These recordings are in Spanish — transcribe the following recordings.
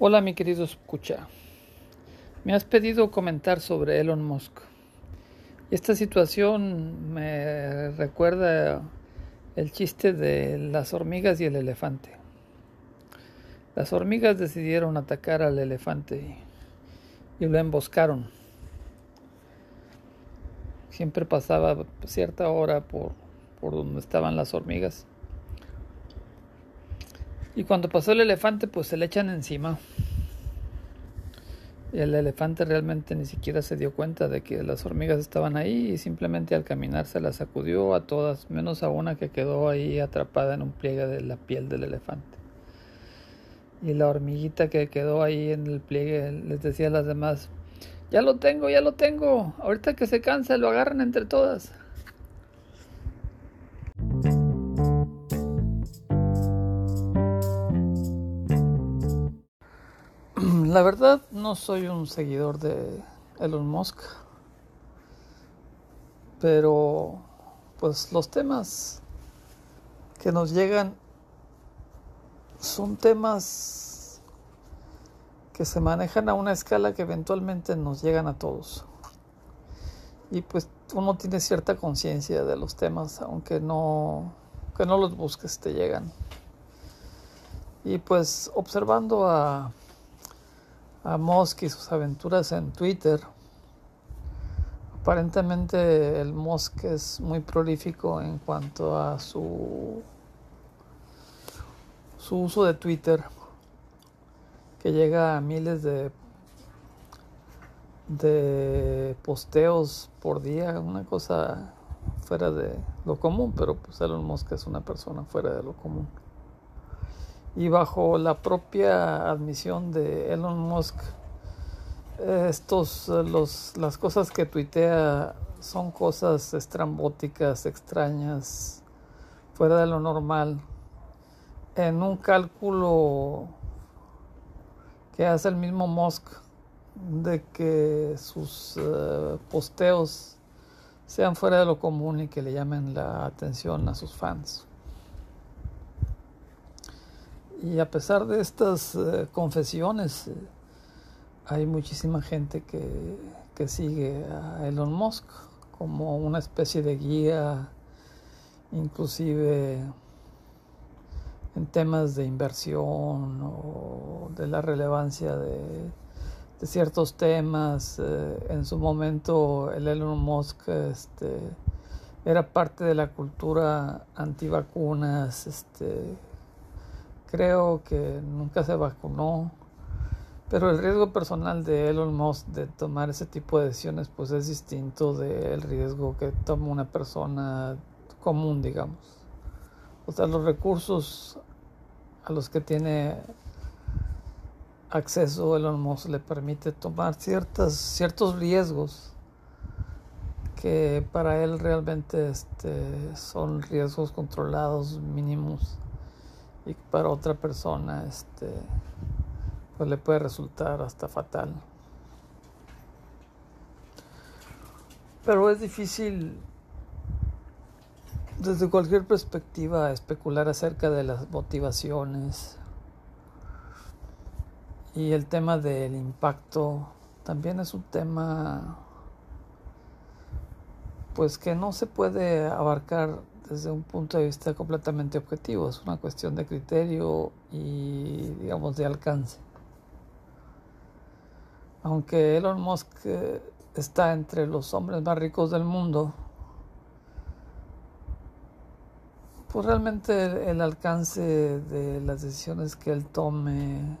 Hola mi querido escucha. Me has pedido comentar sobre Elon Musk. Esta situación me recuerda el chiste de las hormigas y el elefante. Las hormigas decidieron atacar al elefante y, lo emboscaron. Siempre pasaba cierta hora por, por donde estaban las hormigas y cuando pasó el elefante, pues se le echan encima. Y el elefante realmente ni siquiera se dio cuenta de que las hormigas estaban ahí y simplemente al caminar se las sacudió a todas, menos a una que quedó ahí atrapada en un pliegue de la piel del elefante. Y la hormiguita que quedó ahí en el pliegue les decía a las demás, ya lo tengo, ya lo tengo, ahorita que se cansa lo agarran entre todas. La verdad no soy un seguidor de Elon Musk, pero pues los temas que nos llegan son temas que se manejan a una escala que eventualmente nos llegan a todos. Y pues uno tiene cierta conciencia de los temas, aunque no, que no los busques, te llegan. Y pues observando a a Musk y sus aventuras en Twitter. Aparentemente el Musk es muy prolífico en cuanto a su, su uso de Twitter, que llega a miles de, de posteos por día, una cosa fuera de lo común, pero pues Elon Musk es una persona fuera de lo común y bajo la propia admisión de Elon Musk, estos, los, las cosas que tuitea son cosas estrambóticas, extrañas, fuera de lo normal, en un cálculo que hace el mismo Musk de que sus eh, posteos sean fuera de lo común y que le llamen la atención a sus fans. Y a pesar de estas eh, confesiones, eh, hay muchísima gente que, que, sigue a Elon Musk como una especie de guía, inclusive en temas de inversión o de la relevancia de, ciertos temas. Eh, en su momento el Elon Musk este, era parte de la cultura antivacunas, este, creo que nunca se vacunó, pero el riesgo personal de Elon Musk de tomar ese tipo de decisiones pues es distinto del riesgo que toma una persona común, digamos. O sea, los recursos a los que tiene acceso Elon Musk le permite tomar ciertas, ciertos riesgos que para él realmente este, son riesgos controlados mínimos y para otra persona este pues le puede resultar hasta fatal. Pero es difícil desde cualquier perspectiva especular acerca de las motivaciones y el tema del impacto también es un tema pues que no se puede abarcar desde un punto de vista completamente objetivo, es una cuestión de criterio y digamos de alcance. Aunque Elon Musk eh, está entre los hombres más ricos del mundo, pues realmente el, alcance de las decisiones que él tome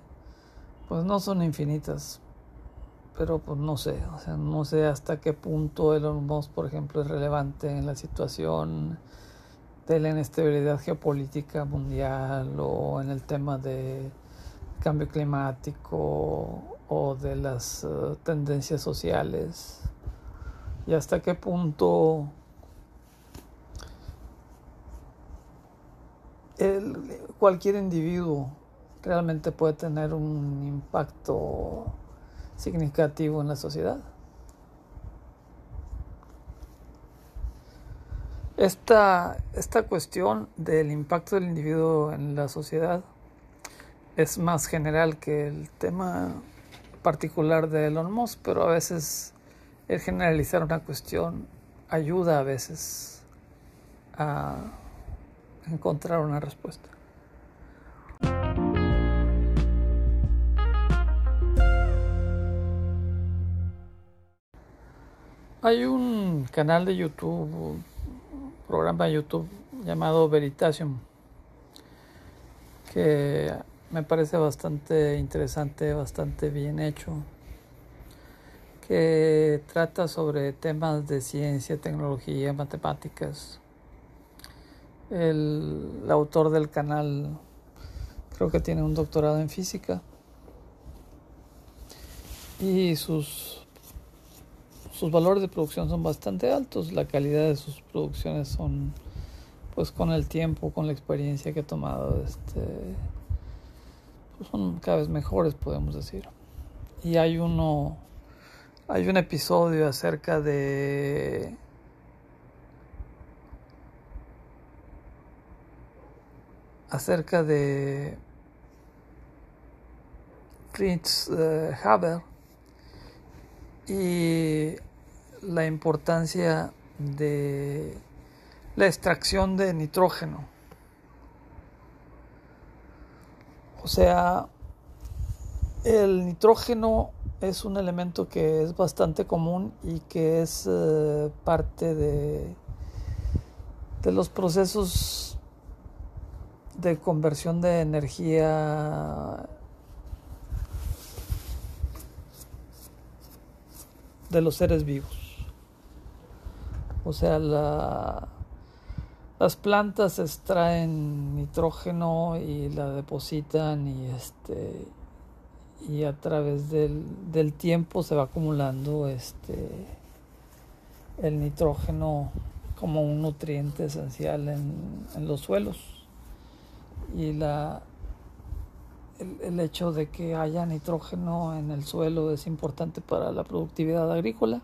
pues no son infinitas pero pues no sé, o sea, no sé hasta qué punto Elon Musk, por ejemplo, es relevante en la situación de la inestabilidad geopolítica mundial o en el tema de cambio climático o de las eh, tendencias sociales y hasta qué punto cualquier individuo realmente puede tener un impacto significativo en la sociedad. Esta, esta cuestión del impacto del individuo en la sociedad es más general que el tema particular de Elon Musk, pero a veces el generalizar una cuestión ayuda a veces a encontrar una respuesta. Hay un canal de YouTube, programa YouTube llamado Veritasium, que me parece bastante interesante, bastante bien hecho, que trata sobre temas de ciencia, tecnología, matemáticas. El, el autor del canal creo que tiene un doctorado en física y sus sus valores de producción son bastante altos, la calidad de sus producciones son, pues con el tiempo, con la experiencia que he tomado, este, pues son cada vez mejores, podemos decir. Y hay uno, hay un episodio acerca de acerca de Fritz uh, Haber y la importancia de la extracción de nitrógeno. O sea, el nitrógeno es un elemento que es bastante común y que es eh, parte de, de los procesos de conversión de energía de los seres vivos. O sea, la, las plantas extraen nitrógeno y la depositan y este y a través del, del tiempo se va acumulando este el nitrógeno como un nutriente esencial en, en los suelos y la el, hecho de que haya nitrógeno en el suelo es importante para la productividad agrícola.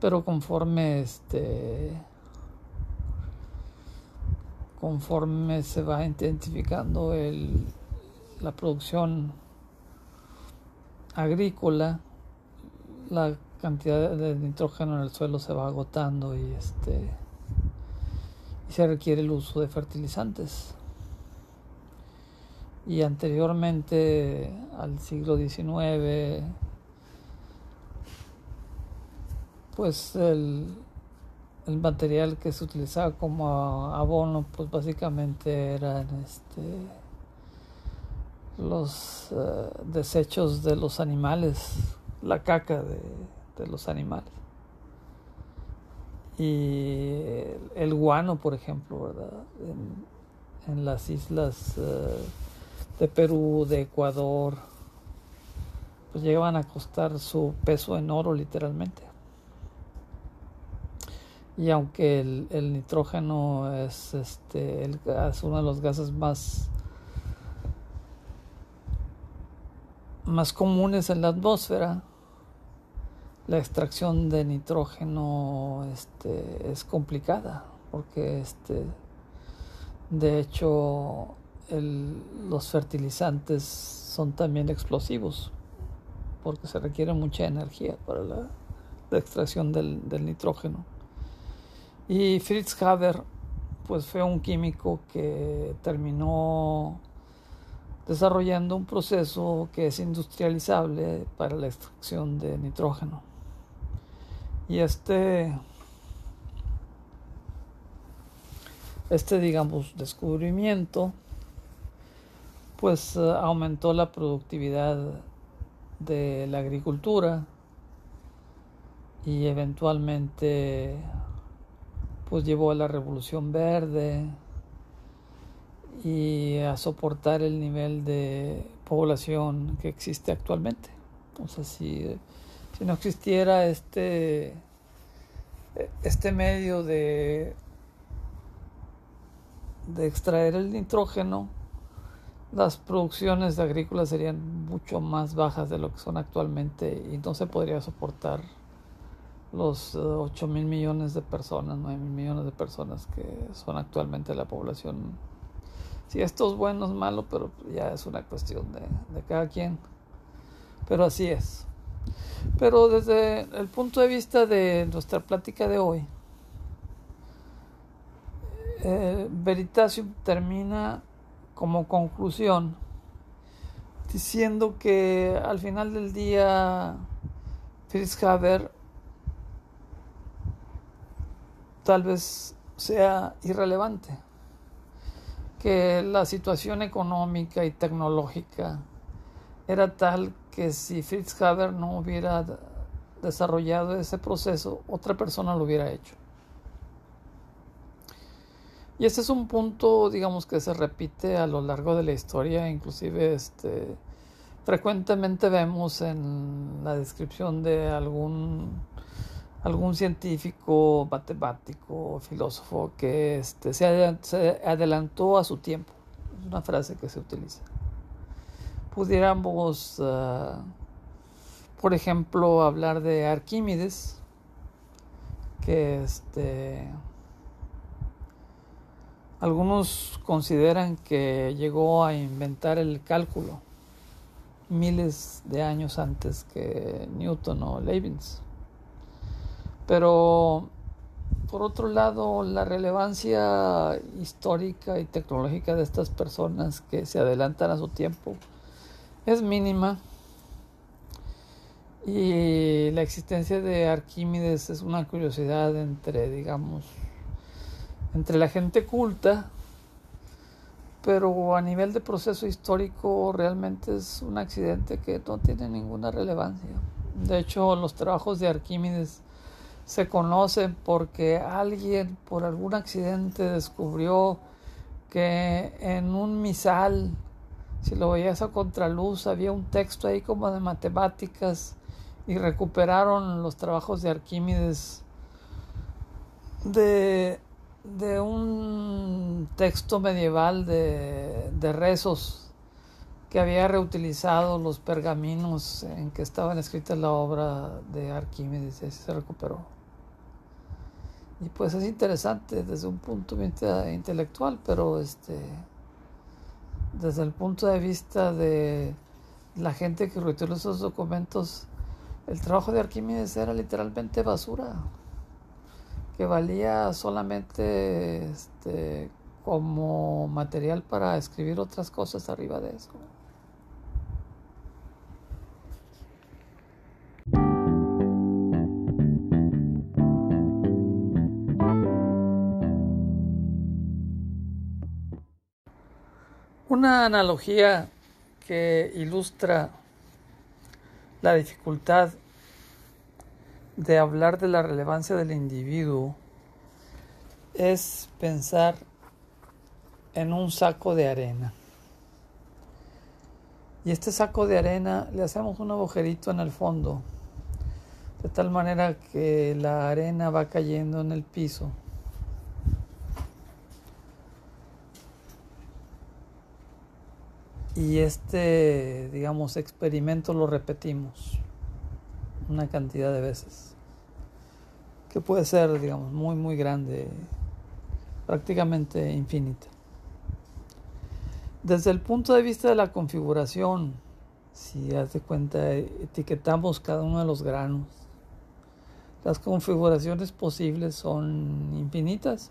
Pero conforme este conforme se va identificando el, la producción agrícola la cantidad de nitrógeno en el suelo se va agotando y este y se requiere el uso de fertilizantes y anteriormente al siglo XIX pues el, material que se utilizaba como abono pues básicamente eran este los uh, desechos de los animales la caca de, de los animales. Y el, guano por ejemplo verdad en, las islas uh, de Perú de Ecuador pues llegaban a costar su peso en oro literalmente. Y aunque el, el nitrógeno es este el uno de los gases más más comunes en la atmósfera la extracción de nitrógeno este, es complicada porque este de hecho los fertilizantes son también explosivos porque se requiere mucha energía para la, la extracción del, del nitrógeno y Fritz Haber, pues fue un químico que terminó desarrollando un proceso que es industrializable para la extracción de nitrógeno. Y este, este digamos, descubrimiento, pues aumentó la productividad de la agricultura y eventualmente pues llevó a la revolución verde y a soportar el nivel de población que existe actualmente. O sea, si, si no existiera este, este medio de, de extraer el nitrógeno, las producciones agrícolas serían mucho más bajas de lo que son actualmente y no se podría soportar los 8 eh, mil millones de personas, 9 mil millones de personas que son actualmente la población Si esto es bueno es malo, pero ya es una cuestión de, de cada quien. Pero así es. Pero desde el punto de vista de nuestra plática de hoy, eh, Veritasium termina como conclusión diciendo que al final del día Fritz Haber tal vez sea irrelevante, que la situación económica y tecnológica era tal que si Fritz Haber no hubiera desarrollado ese proceso, otra persona lo hubiera hecho. Y ese es un punto, digamos, que se repite a lo largo de la historia, inclusive este, frecuentemente vemos en la descripción de algún, algún científico, matemático, filósofo que este, se, adelantó a su tiempo. Es una frase que se utiliza. Pudiéramos, uh, por ejemplo, hablar de Arquímedes, que este algunos consideran que llegó a inventar el cálculo miles de años antes que Newton o Leibniz. Pero por otro lado, la relevancia histórica y tecnológica de estas personas que se adelantan a su tiempo es mínima. Y la existencia de Arquímedes es una curiosidad entre, digamos, entre la gente culta, pero a nivel de proceso histórico realmente es un accidente que no tiene ninguna relevancia. De hecho, los trabajos de Arquímedes se conocen porque alguien por algún accidente descubrió que en un misal, si lo veías a contraluz, había un texto ahí como de matemáticas y recuperaron los trabajos de Arquímedes de de un texto medieval de, de, rezos que había reutilizado los pergaminos en que estaban escritas la obra de Arquímedes y se recuperó. Y pues es interesante desde un punto de vista intelectual, pero este desde el punto de vista de la gente que reutilizó esos documentos, el trabajo de Arquímedes era literalmente basura que valía solamente este, como material para escribir otras cosas arriba de eso. Una analogía que ilustra la dificultad de hablar de la relevancia del individuo es pensar en un saco de arena. Y este saco de arena le hacemos un agujerito en el fondo, de tal manera que la arena va cayendo en el piso. Y este, digamos, experimento lo repetimos una cantidad de veces, que puede ser, digamos, muy, muy grande, prácticamente infinita. Desde el punto de vista de la configuración, si haz de cuenta, etiquetamos cada uno de los granos, las configuraciones posibles son infinitas,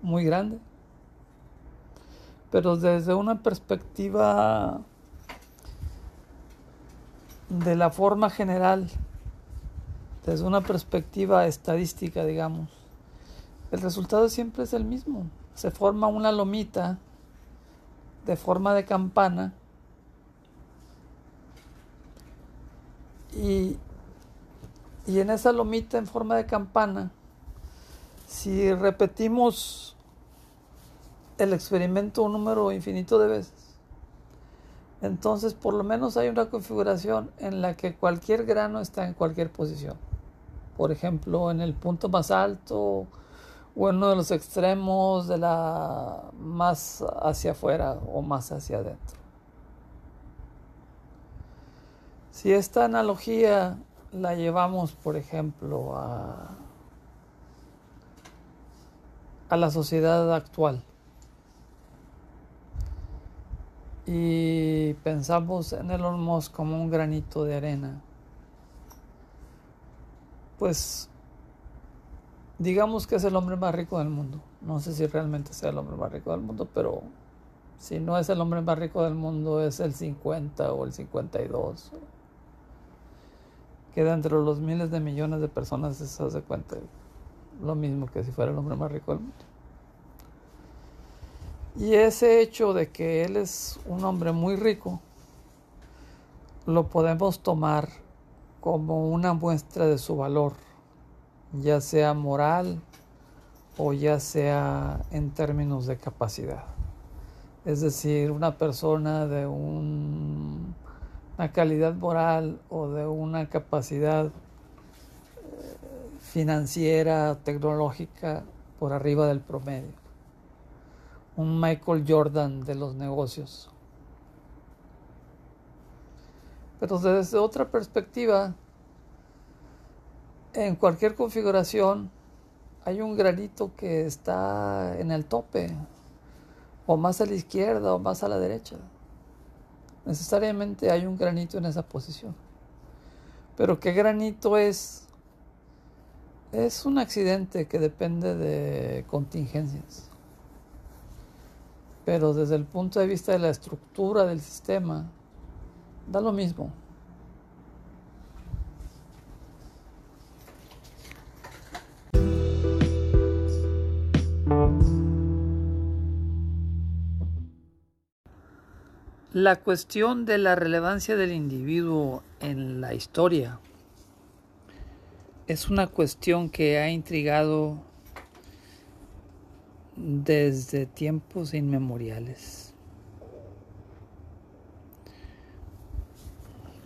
muy grandes. Pero desde una perspectiva de la forma general, desde una perspectiva estadística, digamos, el resultado siempre es el mismo. Se forma una lomita de forma de campana y, y en esa lomita en forma de campana, si repetimos el experimento un número infinito de veces, entonces por lo menos hay una configuración en la que cualquier grano está en cualquier posición. Por ejemplo, en el punto más alto o en uno de los extremos de la más hacia afuera o más hacia adentro. Si esta analogía la llevamos, por ejemplo, a, a la sociedad actual, y pensamos en Elon Musk como un granito de arena, pues digamos que es el hombre más rico del mundo. No sé si realmente sea el hombre más rico del mundo, pero si no es el hombre más rico del mundo, es el 50 o el 52. Queda entre los miles de millones de personas, se hace cuenta lo mismo que si fuera el hombre más rico del mundo. Y ese hecho de que él es un hombre muy rico, lo podemos tomar como una muestra de su valor, ya sea moral o ya sea en términos de capacidad. Es decir, una persona de una calidad moral o de una capacidad eh, financiera, tecnológica por arriba del promedio un Michael Jordan de los negocios. Pero desde otra perspectiva, en cualquier configuración hay un granito que está en el tope, o más a la izquierda o más a la derecha. Necesariamente hay un granito en esa posición. Pero ¿qué granito es? Es un accidente que depende de contingencias pero desde el punto de vista de la estructura del sistema, da lo mismo. La cuestión de la relevancia del individuo en la historia es una cuestión que ha intrigado desde tiempos inmemoriales.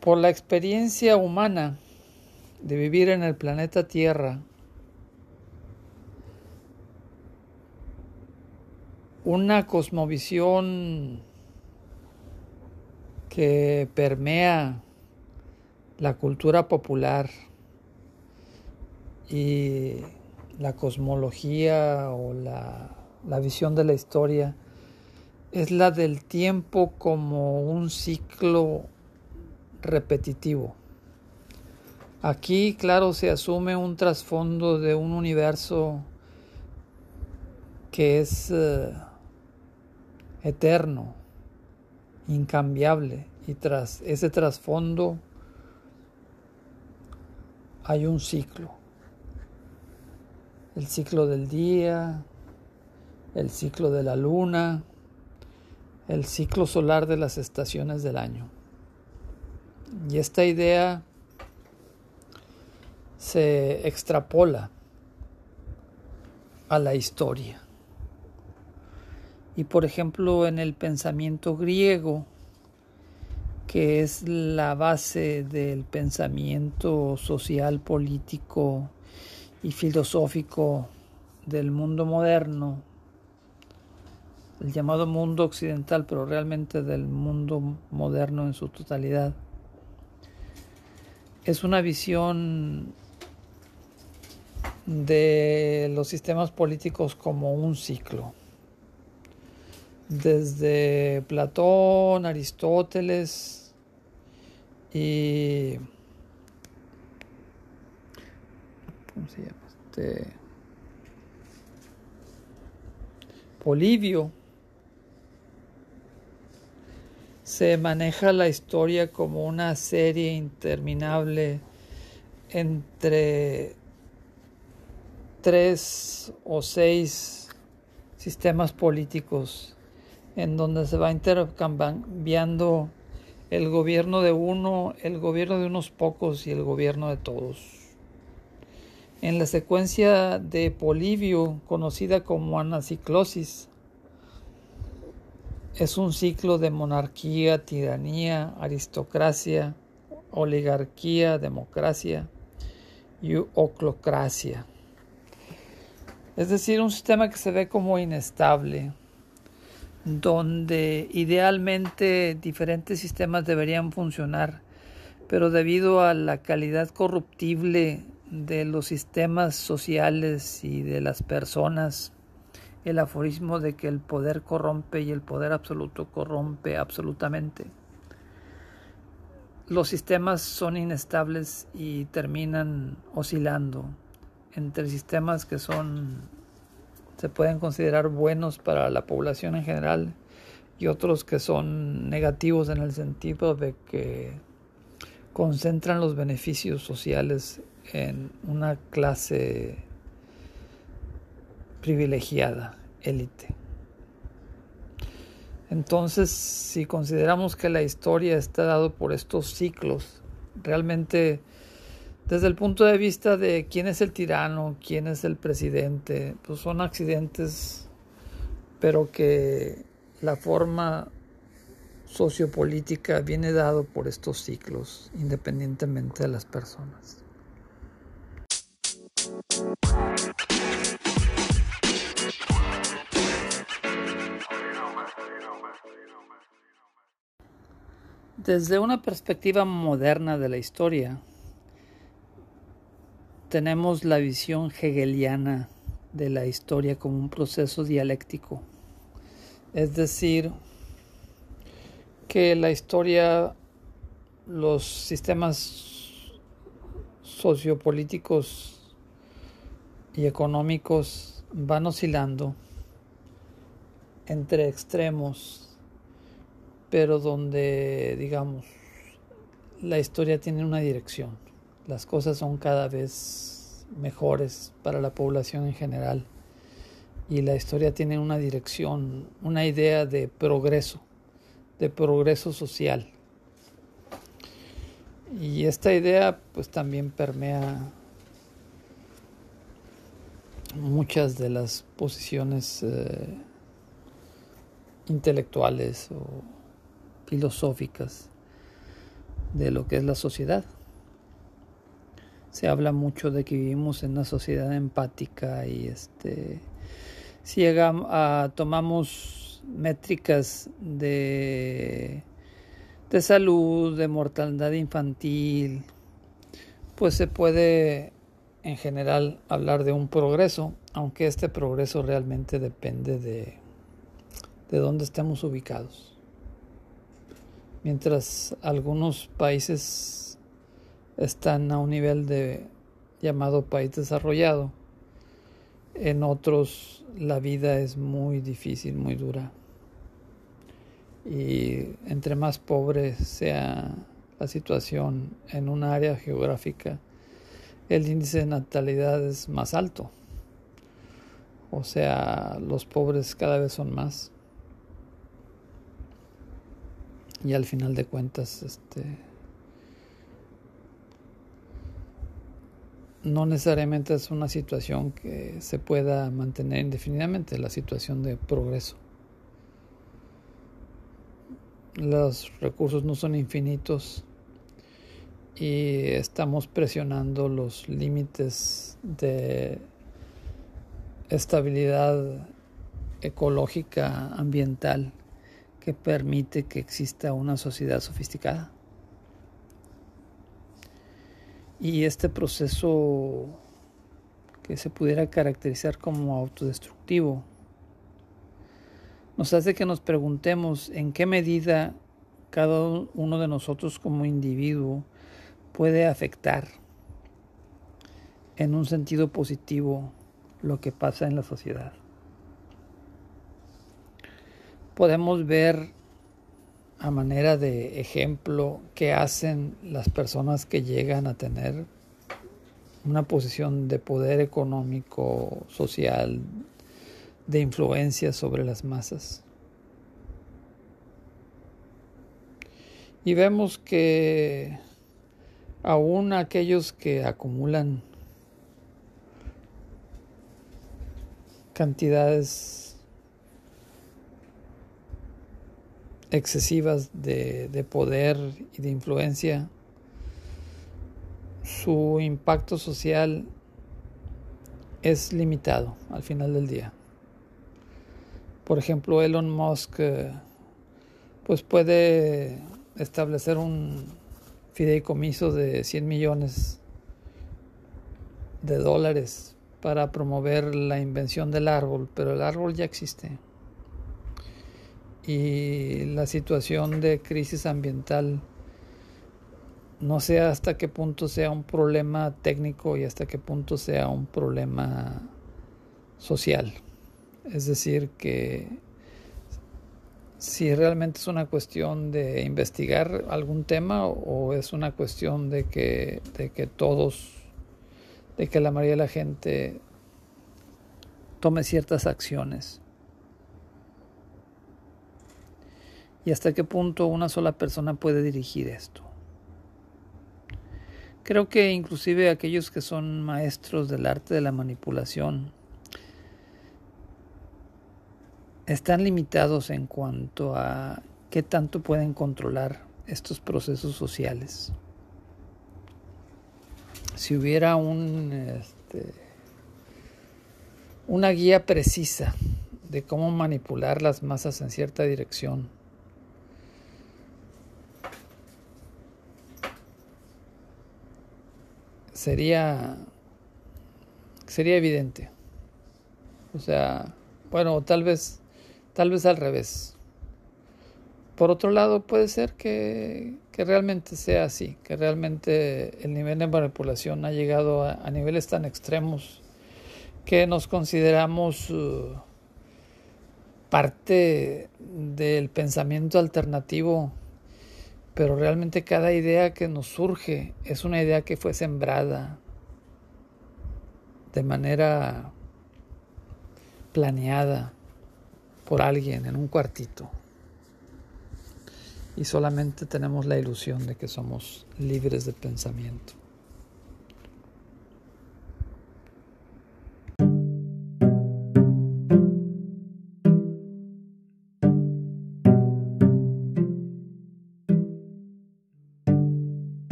Por la experiencia humana de vivir en el planeta Tierra, una cosmovisión que permea la cultura popular y la cosmología o la, visión de la historia es la del tiempo como un ciclo repetitivo. Aquí, claro, se asume un trasfondo de un universo que es eh, eterno, incambiable, y tras ese trasfondo hay un ciclo el ciclo del día, el ciclo de la luna, el ciclo solar de las estaciones del año. Y esta idea se extrapola a la historia. Y por ejemplo en el pensamiento griego, que es la base del pensamiento social político y filosófico del mundo moderno, el llamado mundo occidental, pero realmente del mundo moderno en su totalidad. Es una visión de los sistemas políticos como un ciclo. Desde Platón, Aristóteles y ¿cómo se llama? Este, Polivio, se maneja la historia como una serie interminable entre tres o seis sistemas políticos en donde se va intercambiando el gobierno de uno, el gobierno de unos pocos y el gobierno de todos. En la secuencia de Polibio, conocida como anaciclosis, es un ciclo de monarquía, tiranía, aristocracia, oligarquía, democracia y oclocracia. Es decir, un sistema que se ve como inestable, donde idealmente diferentes sistemas deberían funcionar, pero debido a la calidad corruptible de los sistemas sociales y de las personas el aforismo de que el poder corrompe y el poder absoluto corrompe absolutamente. Los sistemas son inestables y terminan oscilando entre sistemas que son se pueden considerar buenos para la población en general y otros que son negativos en el sentido de que concentran los beneficios sociales en una clase privilegiada, élite. Entonces, si consideramos que la historia está dado por estos ciclos, realmente desde el punto de vista de quién es el tirano, quién es el presidente, pues son accidentes, pero que la forma sociopolítica viene dado por estos ciclos, independientemente de las personas. Desde una perspectiva moderna de la historia, tenemos la visión hegeliana de la historia como un proceso dialéctico, es decir, que la historia, los sistemas sociopolíticos y económicos van oscilando entre extremos pero donde, digamos, la historia tiene una dirección. Las cosas son cada vez mejores para la población en general y la historia tiene una dirección, una idea de progreso, de progreso social. Y esta idea pues también permea muchas de las posiciones eh, intelectuales o filosóficas de lo que es la sociedad. Se habla mucho de que vivimos en una sociedad empática y este si llegamos a, tomamos métricas de de salud, de mortalidad infantil, pues se puede en general hablar de un progreso, aunque este progreso realmente depende de, de dónde estemos ubicados mientras algunos países están a un nivel de llamado país desarrollado, en otros la vida es muy difícil, muy dura. Y entre más pobre sea la situación en un área geográfica, el índice de natalidad es más alto. O sea, los pobres cada vez son más. y al final de cuentas este no necesariamente es una situación que se pueda mantener indefinidamente, la situación de progreso. Los recursos no son infinitos y estamos presionando los límites de estabilidad ecológica ambiental que permite que exista una sociedad sofisticada. Y este proceso que se pudiera caracterizar como autodestructivo nos hace que nos preguntemos en qué medida cada uno de nosotros como individuo puede afectar en un sentido positivo lo que pasa en la sociedad podemos ver a manera de ejemplo qué hacen las personas que llegan a tener una posición de poder económico, social, de influencia sobre las masas. Y vemos que aún aquellos que acumulan cantidades excesivas de, poder y de influencia, su impacto social es limitado al final del día. Por ejemplo, Elon Musk eh, pues puede establecer un fideicomiso de 100 millones de dólares para promover la invención del árbol, pero el árbol ya existe. Y la situación de crisis ambiental no sé hasta qué punto sea un problema técnico y hasta qué punto sea un problema social. Es decir, que si realmente es una cuestión de investigar algún tema o es una cuestión de que, de que todos, de que la mayoría de la gente tome ciertas acciones. Y hasta qué punto una sola persona puede dirigir esto. Creo que inclusive aquellos que son maestros del arte de la manipulación están limitados en cuanto a qué tanto pueden controlar estos procesos sociales. Si hubiera un, este, una guía precisa de cómo manipular las masas en cierta dirección, sería sería evidente. O sea, bueno, tal vez tal vez al revés. Por otro lado, puede ser que, que realmente sea así, que realmente el nivel de manipulación ha llegado a, niveles tan extremos que nos consideramos uh, parte del pensamiento alternativo pero realmente cada idea que nos surge es una idea que fue sembrada de manera planeada por alguien en un cuartito. Y solamente tenemos la ilusión de que somos libres de pensamiento.